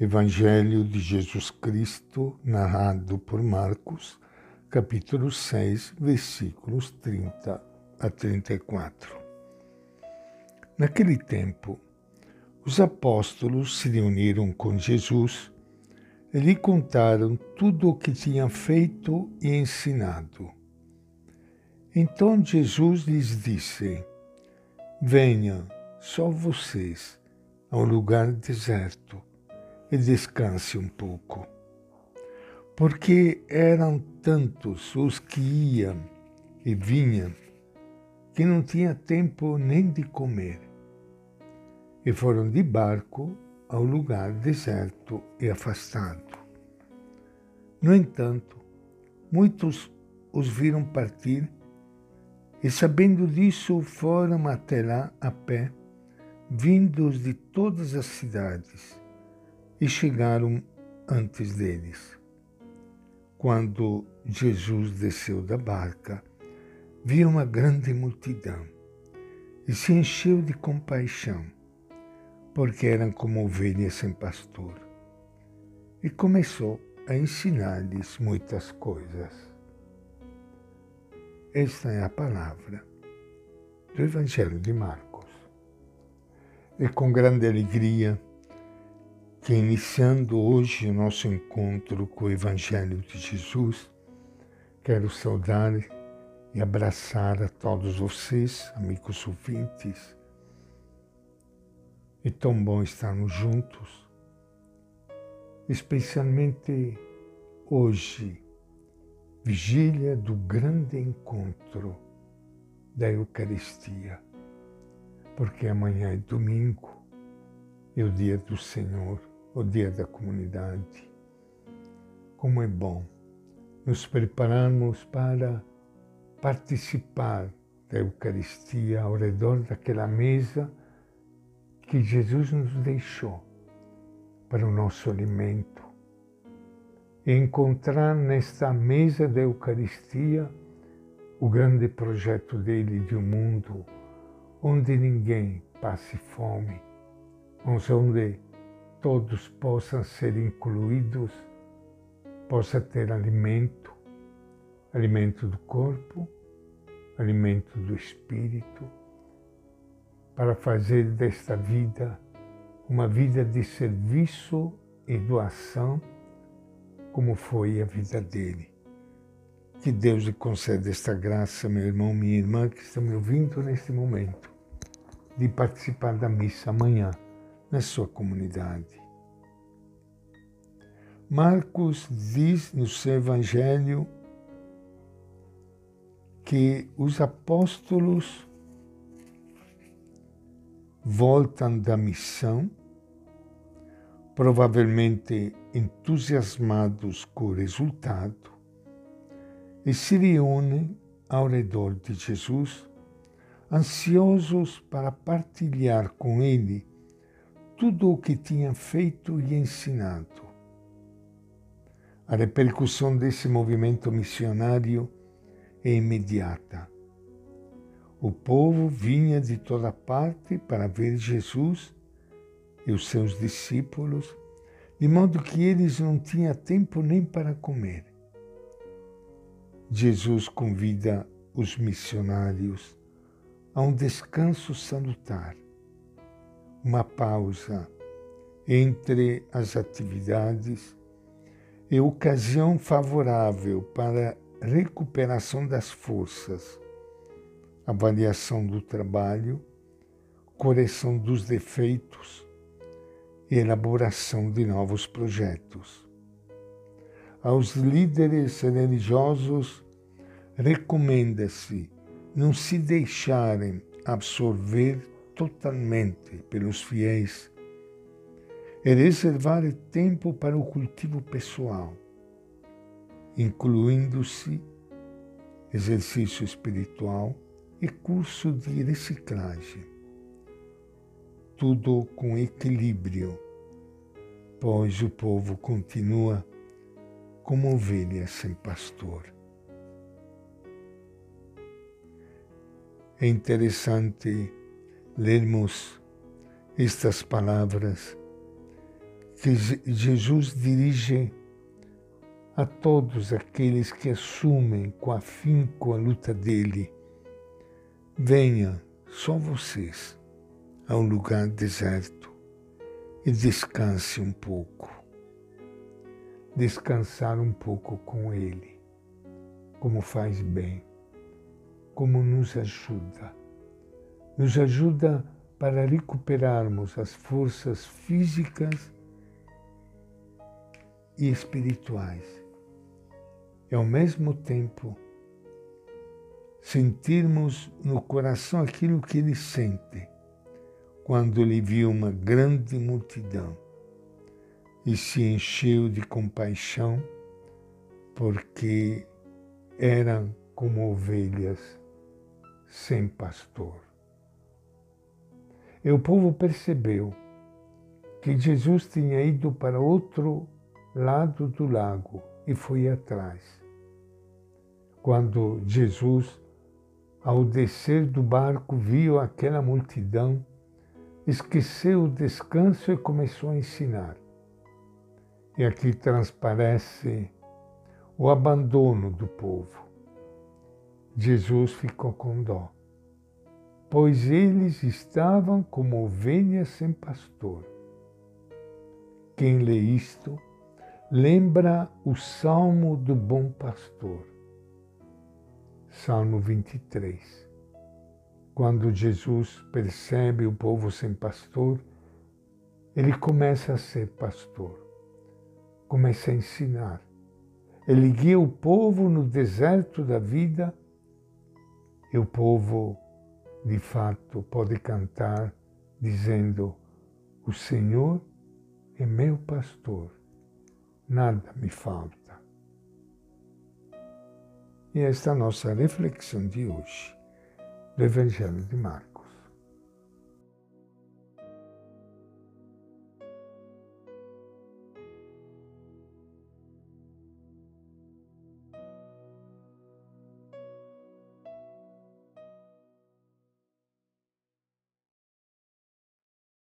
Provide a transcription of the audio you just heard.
Evangelho de Jesus Cristo, narrado por Marcos, capítulo 6, versículos 30 a 34. Naquele tempo, os apóstolos se reuniram com Jesus e lhe contaram tudo o que tinham feito e ensinado. Então Jesus lhes disse: Venham, só vocês, a um lugar deserto e descanse um pouco. Porque eram tantos os que iam e vinham que não tinha tempo nem de comer. E foram de barco ao lugar deserto e afastado. No entanto, muitos os viram partir e, sabendo disso, foram até lá a pé, vindos de todas as cidades, e chegaram antes deles. Quando Jesus desceu da barca, viu uma grande multidão e se encheu de compaixão porque eram como ovelhas sem pastor. E começou a ensinar-lhes muitas coisas. Esta é a palavra do Evangelho de Marcos. E com grande alegria que, iniciando hoje o nosso encontro com o Evangelho de Jesus, quero saudar e abraçar a todos vocês, amigos ouvintes, é tão bom estarmos juntos, especialmente hoje, vigília do grande encontro da Eucaristia, porque amanhã é domingo, é o dia do Senhor, o dia da comunidade. Como é bom nos prepararmos para participar da Eucaristia ao redor daquela mesa que Jesus nos deixou para o nosso alimento e encontrar nesta mesa da Eucaristia o grande projeto dele de um mundo onde ninguém passe fome, onde todos possam ser incluídos, possa ter alimento, alimento do corpo, alimento do espírito para fazer desta vida uma vida de serviço e doação, como foi a vida dele. Que Deus lhe conceda esta graça, meu irmão, minha irmã, que estão me ouvindo neste momento, de participar da missa amanhã na sua comunidade. Marcos diz no seu evangelho que os apóstolos voltam da missão, provavelmente entusiasmados com o resultado, e se reúnem ao redor de Jesus, ansiosos para partilhar com ele tudo o que tinha feito e ensinado. A repercussão desse movimento missionário é imediata o povo vinha de toda parte para ver Jesus e os seus discípulos, de modo que eles não tinham tempo nem para comer. Jesus convida os missionários a um descanso salutar, uma pausa entre as atividades e ocasião favorável para recuperação das forças avaliação do trabalho, correção dos defeitos e elaboração de novos projetos. Aos líderes religiosos recomenda-se não se deixarem absorver totalmente pelos fiéis e reservar tempo para o cultivo pessoal, incluindo-se exercício espiritual, e curso de reciclagem. Tudo com equilíbrio, pois o povo continua como ovelha sem pastor. É interessante lermos estas palavras que Jesus dirige a todos aqueles que assumem com afinco a luta dele. Venha, só vocês, a um lugar deserto e descanse um pouco. Descansar um pouco com ele, como faz bem, como nos ajuda. Nos ajuda para recuperarmos as forças físicas e espirituais e ao mesmo tempo sentirmos no coração aquilo que ele sente quando ele viu uma grande multidão e se encheu de compaixão porque eram como ovelhas sem pastor. E o povo percebeu que Jesus tinha ido para outro lado do lago e foi atrás. Quando Jesus, ao descer do barco, viu aquela multidão, esqueceu o descanso e começou a ensinar. E aqui transparece o abandono do povo. Jesus ficou com dó, pois eles estavam como ovelhas sem pastor. Quem lê isto lembra o Salmo do Bom Pastor, Salmo 23. Quando Jesus percebe o povo sem pastor, ele começa a ser pastor, começa a ensinar. Ele guia o povo no deserto da vida e o povo, de fato, pode cantar dizendo: O Senhor é meu pastor nada me falta. E esta é a nossa reflexão de hoje do Evangelho de Marcos.